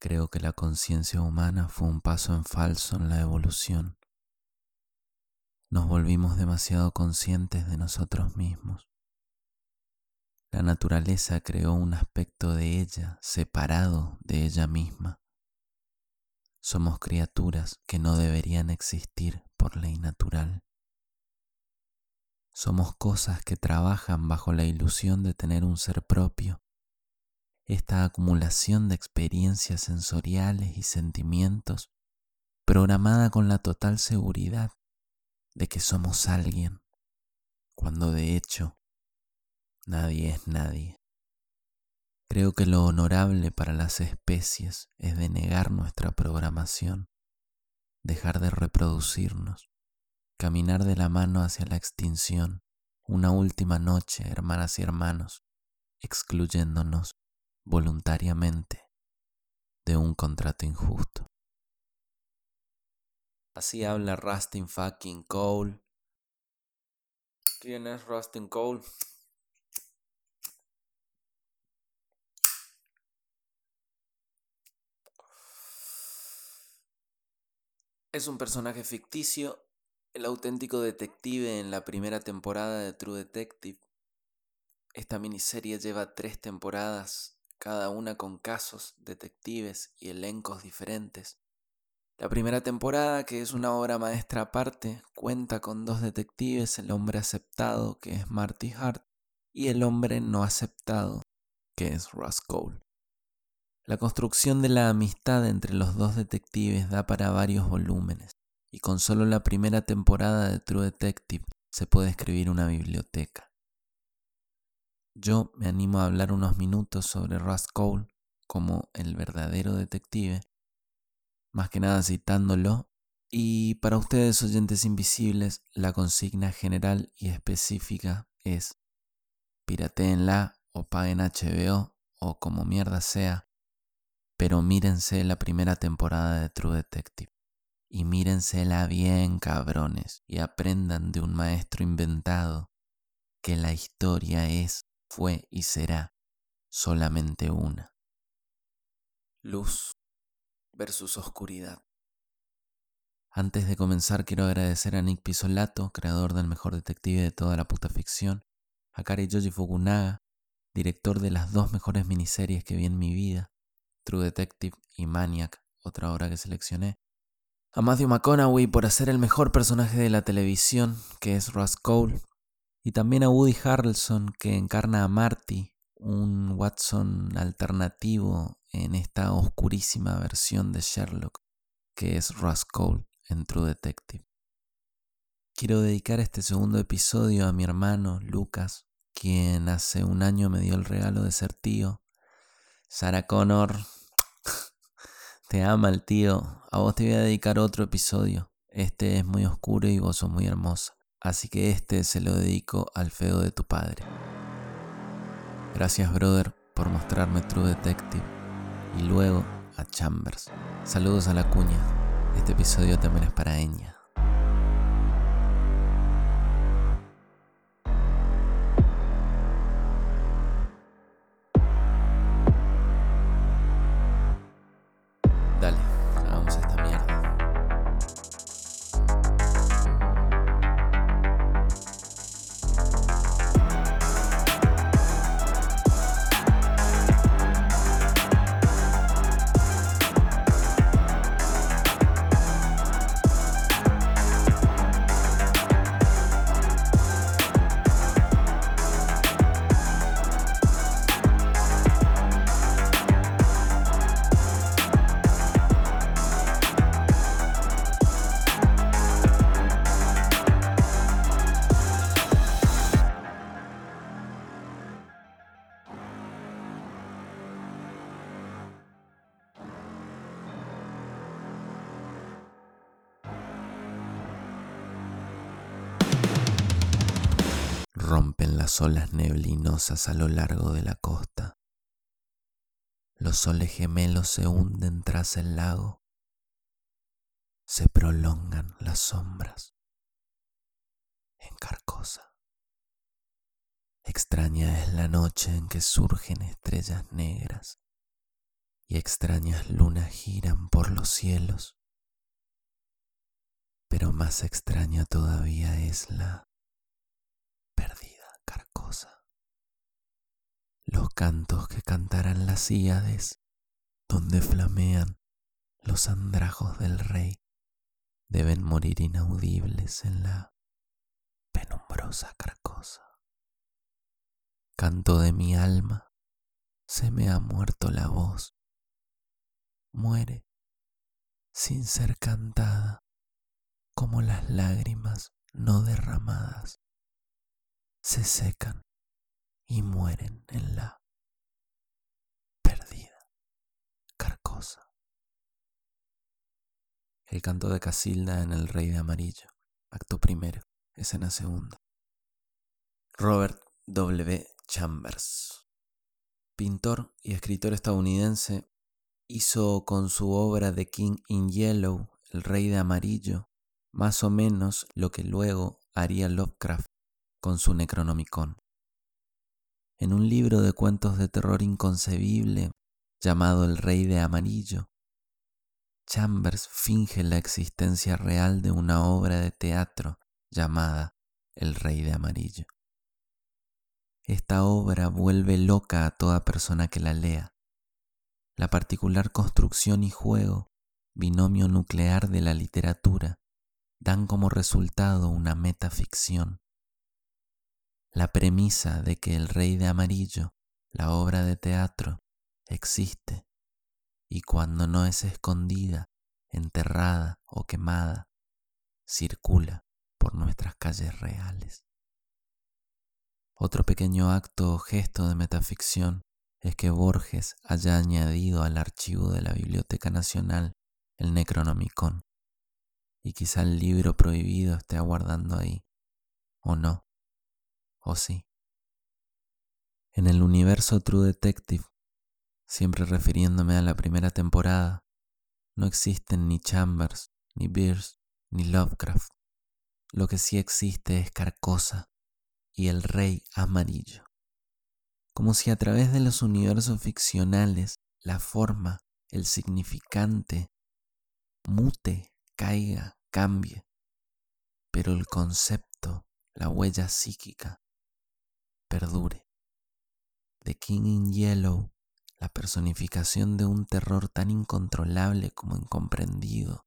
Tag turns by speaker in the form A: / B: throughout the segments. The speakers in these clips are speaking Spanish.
A: Creo que la conciencia humana fue un paso en falso en la evolución. Nos volvimos demasiado conscientes de nosotros mismos. La naturaleza creó un aspecto de ella separado de ella misma. Somos criaturas que no deberían existir por ley natural. Somos cosas que trabajan bajo la ilusión de tener un ser propio. Esta acumulación de experiencias sensoriales y sentimientos programada con la total seguridad de que somos alguien, cuando de hecho nadie es nadie. Creo que lo honorable para las especies es denegar nuestra programación, dejar de reproducirnos caminar de la mano hacia la extinción, una última noche, hermanas y hermanos, excluyéndonos voluntariamente de un contrato injusto. Así habla Rustin fucking Cole. ¿Quién es Rustin Cole? Es un personaje ficticio el auténtico detective en la primera temporada de True Detective. Esta miniserie lleva tres temporadas, cada una con casos, detectives y elencos diferentes. La primera temporada, que es una obra maestra aparte, cuenta con dos detectives, el hombre aceptado, que es Marty Hart, y el hombre no aceptado, que es Russ Cole. La construcción de la amistad entre los dos detectives da para varios volúmenes y con solo la primera temporada de True Detective se puede escribir una biblioteca. Yo me animo a hablar unos minutos sobre Russ Cole como el verdadero detective, más que nada citándolo, y para ustedes oyentes invisibles la consigna general y específica es pirateenla o paguen HBO o como mierda sea, pero mírense la primera temporada de True Detective y mírensela bien, cabrones, y aprendan de un maestro inventado que la historia es, fue y será solamente una. Luz versus oscuridad. Antes de comenzar quiero agradecer a Nick Pisolato, creador del mejor detective de toda la puta ficción, a Kari Yoji Fukunaga, director de las dos mejores miniseries que vi en mi vida, True Detective y Maniac, otra obra que seleccioné, a Matthew McConaughey por hacer el mejor personaje de la televisión, que es Russ Cole, y también a Woody Harrelson, que encarna a Marty, un Watson alternativo en esta oscurísima versión de Sherlock, que es Russ Cole en True Detective. Quiero dedicar este segundo episodio a mi hermano Lucas, quien hace un año me dio el regalo de ser tío. Sarah Connor, te ama el tío. A vos te voy a dedicar otro episodio. Este es muy oscuro y vos sos muy hermosa. Así que este se lo dedico al feo de tu padre. Gracias, brother, por mostrarme True Detective. Y luego a Chambers. Saludos a la cuña. Este episodio también es para Eña. Las olas neblinosas a lo largo de la costa. Los soles gemelos se hunden tras el lago. Se prolongan las sombras. En Carcosa. Extraña es la noche en que surgen estrellas negras y extrañas lunas giran por los cielos. Pero más extraña todavía es la perdida carcosa. Los cantos que cantarán las híades, donde flamean los andrajos del rey, deben morir inaudibles en la penumbrosa carcosa. Canto de mi alma, se me ha muerto la voz muere sin ser cantada como las lágrimas no derramadas se secan y mueren en la perdida carcosa. El canto de Casilda en El Rey de Amarillo, acto primero, escena segunda. Robert W. Chambers, pintor y escritor estadounidense, hizo con su obra The King in Yellow, El Rey de Amarillo, más o menos lo que luego haría Lovecraft con su Necronomicon. En un libro de cuentos de terror inconcebible llamado El Rey de Amarillo, Chambers finge la existencia real de una obra de teatro llamada El Rey de Amarillo. Esta obra vuelve loca a toda persona que la lea la particular construcción y juego, binomio nuclear de la literatura, dan como resultado una metaficción. La premisa de que el rey de amarillo, la obra de teatro, existe, y cuando no es escondida, enterrada o quemada, circula por nuestras calles reales. Otro pequeño acto o gesto de metaficción es que Borges haya añadido al archivo de la Biblioteca Nacional el Necronomicon, y quizá el libro prohibido esté aguardando ahí, o no, o sí. En el universo True Detective, siempre refiriéndome a la primera temporada, no existen ni Chambers, ni Beers, ni Lovecraft. Lo que sí existe es Carcosa y el Rey Amarillo como si a través de los universos ficcionales la forma, el significante, mute, caiga, cambie, pero el concepto, la huella psíquica, perdure. The King in Yellow, la personificación de un terror tan incontrolable como incomprendido,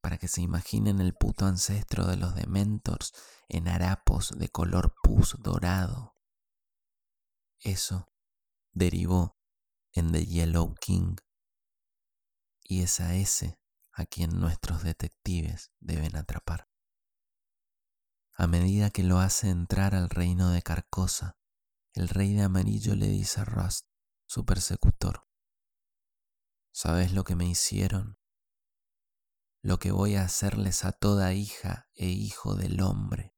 A: para que se imaginen el puto ancestro de los Dementors en harapos de color pus dorado, eso derivó en The Yellow King y es a ese a quien nuestros detectives deben atrapar. A medida que lo hace entrar al reino de Carcosa, el rey de amarillo le dice a Rust, su persecutor, ¿sabes lo que me hicieron? Lo que voy a hacerles a toda hija e hijo del hombre.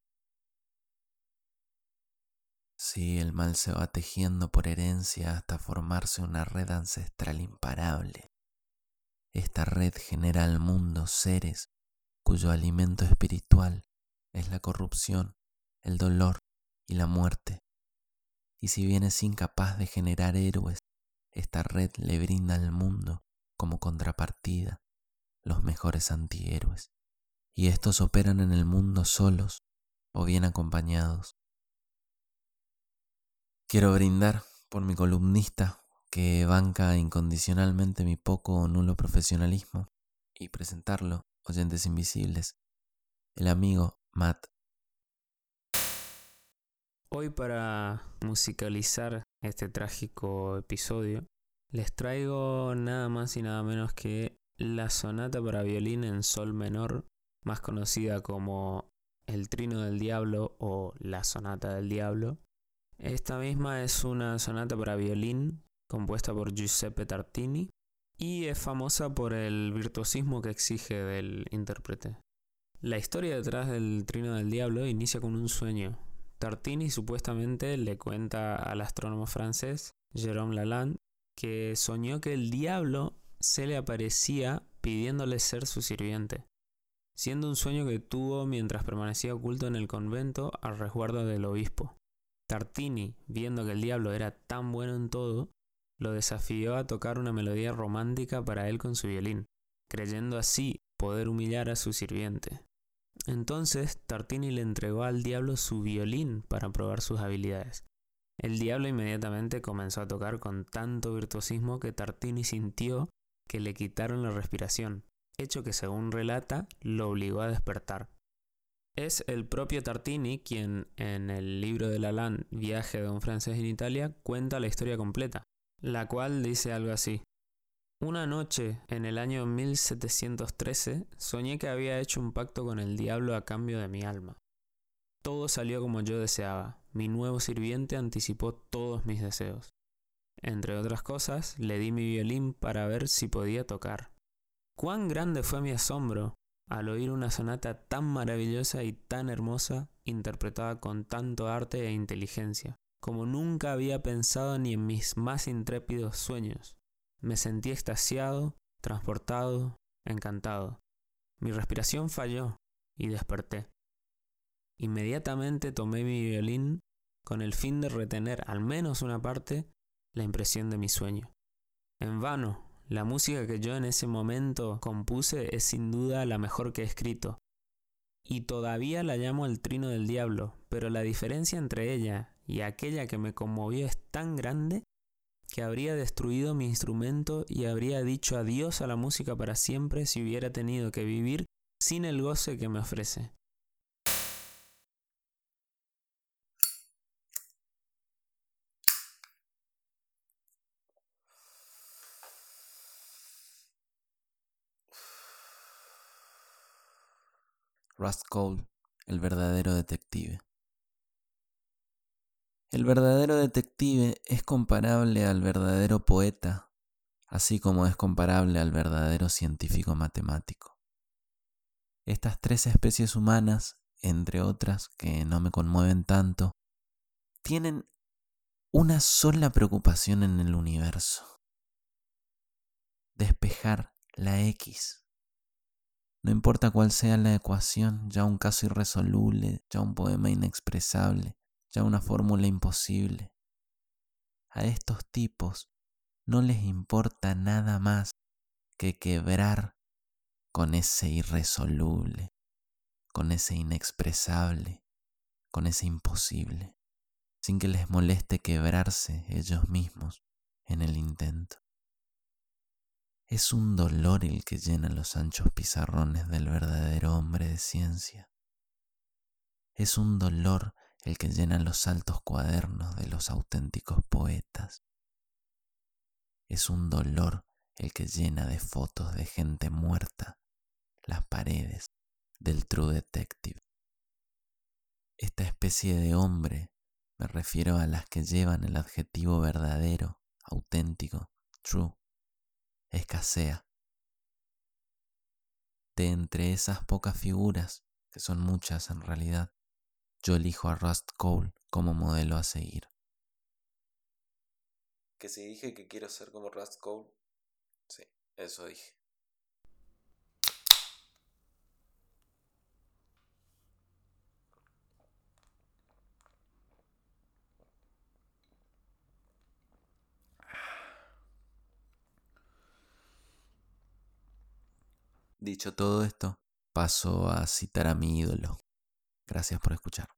A: Sí, el mal se va tejiendo por herencia hasta formarse una red ancestral imparable. Esta red genera al mundo seres cuyo alimento espiritual es la corrupción, el dolor y la muerte. Y si bien es incapaz de generar héroes, esta red le brinda al mundo como contrapartida los mejores antihéroes. Y estos operan en el mundo solos o bien acompañados Quiero brindar por mi columnista que banca incondicionalmente mi poco o nulo profesionalismo y presentarlo, oyentes invisibles, el amigo Matt.
B: Hoy para musicalizar este trágico episodio, les traigo nada más y nada menos que la sonata para violín en sol menor, más conocida como el Trino del Diablo o la Sonata del Diablo, esta misma es una sonata para violín compuesta por Giuseppe Tartini y es famosa por el virtuosismo que exige del intérprete. La historia detrás del Trino del Diablo inicia con un sueño. Tartini supuestamente le cuenta al astrónomo francés Jérôme Lalande que soñó que el diablo se le aparecía pidiéndole ser su sirviente, siendo un sueño que tuvo mientras permanecía oculto en el convento al resguardo del obispo. Tartini, viendo que el diablo era tan bueno en todo, lo desafió a tocar una melodía romántica para él con su violín, creyendo así poder humillar a su sirviente. Entonces Tartini le entregó al diablo su violín para probar sus habilidades. El diablo inmediatamente comenzó a tocar con tanto virtuosismo que Tartini sintió que le quitaron la respiración, hecho que según relata lo obligó a despertar. Es el propio Tartini quien en el libro de Lalande, Viaje de un francés en Italia, cuenta la historia completa, la cual dice algo así. Una noche, en el año 1713, soñé que había hecho un pacto con el diablo a cambio de mi alma. Todo salió como yo deseaba. Mi nuevo sirviente anticipó todos mis deseos. Entre otras cosas, le di mi violín para ver si podía tocar. Cuán grande fue mi asombro al oír una sonata tan maravillosa y tan hermosa, interpretada con tanto arte e inteligencia, como nunca había pensado ni en mis más intrépidos sueños. Me sentí extasiado, transportado, encantado. Mi respiración falló y desperté. Inmediatamente tomé mi violín con el fin de retener al menos una parte la impresión de mi sueño. En vano, la música que yo en ese momento compuse es sin duda la mejor que he escrito. Y todavía la llamo el trino del diablo, pero la diferencia entre ella y aquella que me conmovió es tan grande que habría destruido mi instrumento y habría dicho adiós a la música para siempre si hubiera tenido que vivir sin el goce que me ofrece.
A: Rust Cole, el verdadero detective. El verdadero detective es comparable al verdadero poeta, así como es comparable al verdadero científico matemático. Estas tres especies humanas, entre otras que no me conmueven tanto, tienen una sola preocupación en el universo. Despejar la X. No importa cuál sea la ecuación, ya un caso irresoluble, ya un poema inexpresable, ya una fórmula imposible. A estos tipos no les importa nada más que quebrar con ese irresoluble, con ese inexpresable, con ese imposible, sin que les moleste quebrarse ellos mismos en el intento. Es un dolor el que llena los anchos pizarrones del verdadero hombre de ciencia. Es un dolor el que llena los altos cuadernos de los auténticos poetas. Es un dolor el que llena de fotos de gente muerta las paredes del True Detective. Esta especie de hombre, me refiero a las que llevan el adjetivo verdadero, auténtico, true, escasea. De entre esas pocas figuras, que son muchas en realidad, yo elijo a Rust Cole como modelo a seguir.
C: Que si dije que quiero ser como Rust Cole, sí, eso dije.
A: Dicho todo esto, paso a citar a mi ídolo, Gracias por escuchar.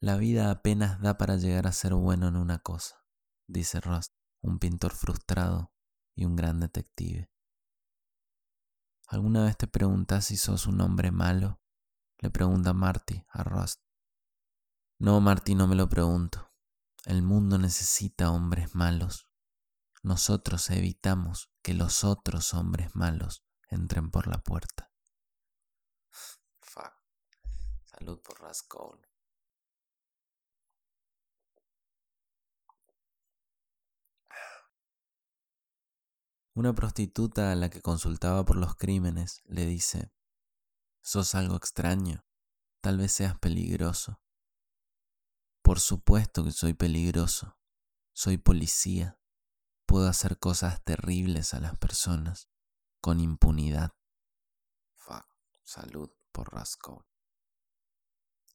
A: La vida apenas da para llegar a ser bueno en una cosa, dice Rust, un pintor frustrado y un gran detective. ¿Alguna vez te preguntas si sos un hombre malo? Le pregunta Marty a Rust. No, Marty, no me lo pregunto. El mundo necesita hombres malos. Nosotros evitamos que los otros hombres malos entren por la puerta.
C: Salud por Rascón.
A: Una prostituta a la que consultaba por los crímenes le dice, Sos algo extraño, tal vez seas peligroso. Por supuesto que soy peligroso, soy policía, puedo hacer cosas terribles a las personas, con impunidad.
C: Fuck, salud por Rascón.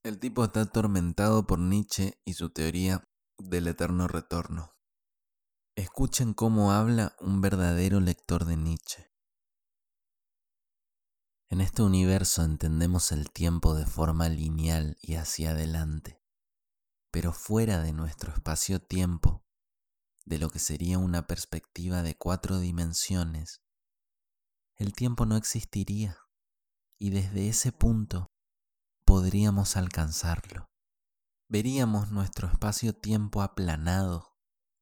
A: El tipo está atormentado por Nietzsche y su teoría del eterno retorno. Escuchen cómo habla un verdadero lector de Nietzsche. En este universo entendemos el tiempo de forma lineal y hacia adelante, pero fuera de nuestro espacio-tiempo, de lo que sería una perspectiva de cuatro dimensiones, el tiempo no existiría y desde ese punto podríamos alcanzarlo. Veríamos nuestro espacio-tiempo aplanado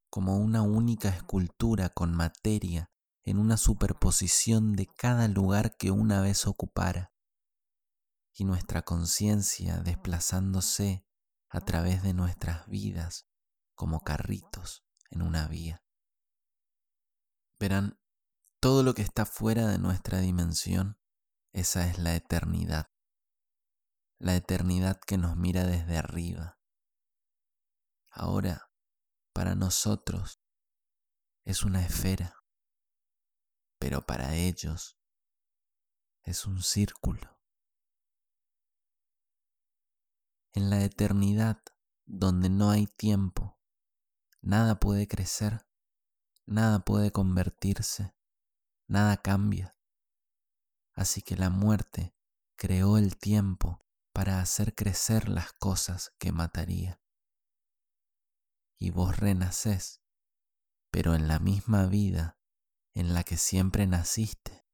A: como una única escultura con materia en una superposición de cada lugar que una vez ocupara, y nuestra conciencia desplazándose a través de nuestras vidas como carritos en una vía. Verán, todo lo que está fuera de nuestra dimensión, esa es la eternidad, la eternidad que nos mira desde arriba. Ahora, para nosotros, es una esfera pero para ellos es un círculo. En la eternidad, donde no hay tiempo, nada puede crecer, nada puede convertirse, nada cambia. Así que la muerte creó el tiempo para hacer crecer las cosas que mataría. Y vos renacés, pero en la misma vida en la que siempre naciste.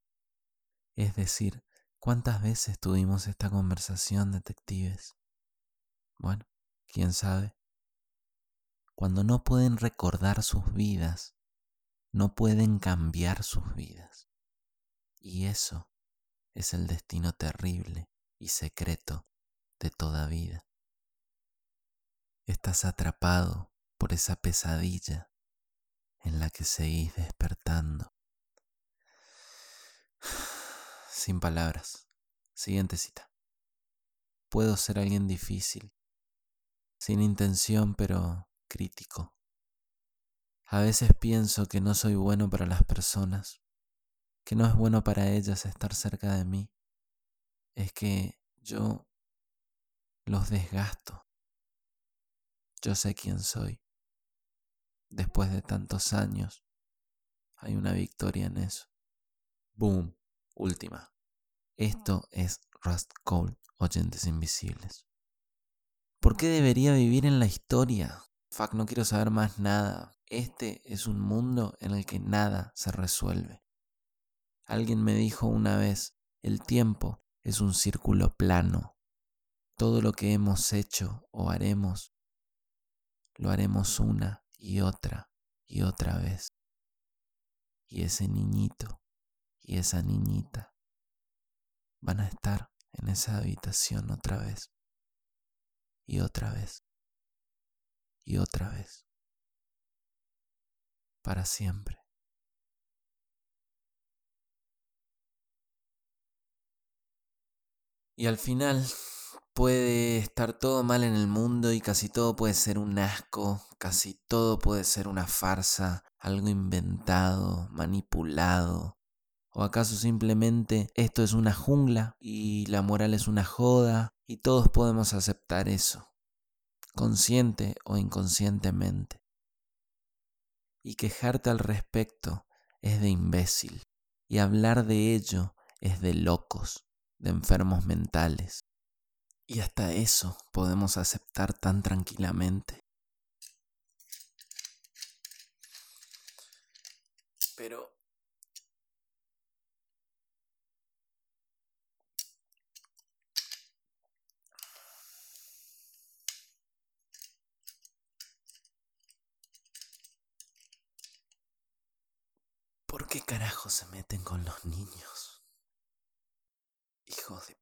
A: Es decir, ¿cuántas veces tuvimos esta conversación, detectives? Bueno, quién sabe. Cuando no pueden recordar sus vidas, no pueden cambiar sus vidas. Y eso es el destino terrible y secreto de toda vida. Estás atrapado por esa pesadilla en la que seguís despertando. Sin palabras. Siguiente cita. Puedo ser alguien difícil, sin intención pero crítico. A veces pienso que no soy bueno para las personas, que no es bueno para ellas estar cerca de mí. Es que yo los desgasto. Yo sé quién soy después de tantos años, hay una victoria en eso. Boom, última. Esto es Rust Cole, oyentes invisibles. ¿Por qué debería vivir en la historia? Fuck, no quiero saber más nada. Este es un mundo en el que nada se resuelve. Alguien me dijo una vez, el tiempo es un círculo plano. Todo lo que hemos hecho o haremos, lo haremos una y otra y otra vez. Y ese niñito y esa niñita van a estar en esa habitación otra vez y otra vez y otra vez para siempre. Y al final puede estar todo mal en el mundo y casi todo puede ser un asco, casi todo puede ser una farsa, algo inventado, manipulado. ¿O acaso simplemente esto es una jungla y la moral es una joda y todos podemos aceptar eso, consciente o inconscientemente? Y quejarte al respecto es de imbécil y hablar de ello es de locos, de enfermos mentales. Y hasta eso podemos aceptar tan tranquilamente. Pero... ¿Por qué carajo se meten con los niños? Hijos de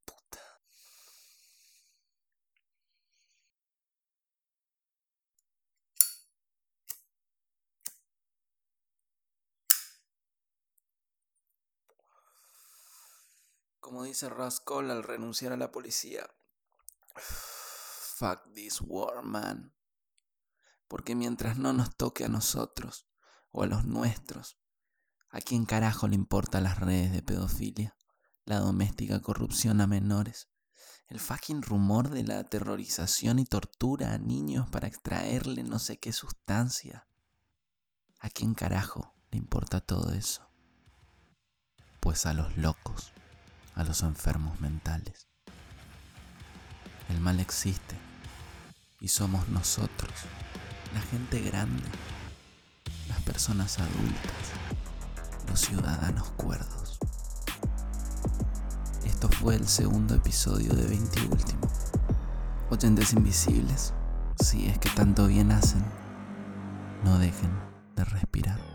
A: Como dice Rascal al renunciar a la policía. Fuck this war, man. Porque mientras no nos toque a nosotros o a los nuestros, ¿a quién carajo le importa las redes de pedofilia? La doméstica corrupción a menores. El fucking rumor de la aterrorización y tortura a niños para extraerle no sé qué sustancia. ¿A quién carajo le importa todo eso? Pues a los locos, a los enfermos mentales. El mal existe y somos nosotros, la gente grande, las personas adultas, los ciudadanos cuerdos. Esto fue el segundo episodio de 20 último. Oyentes invisibles, si es que tanto bien hacen, no dejen de respirar.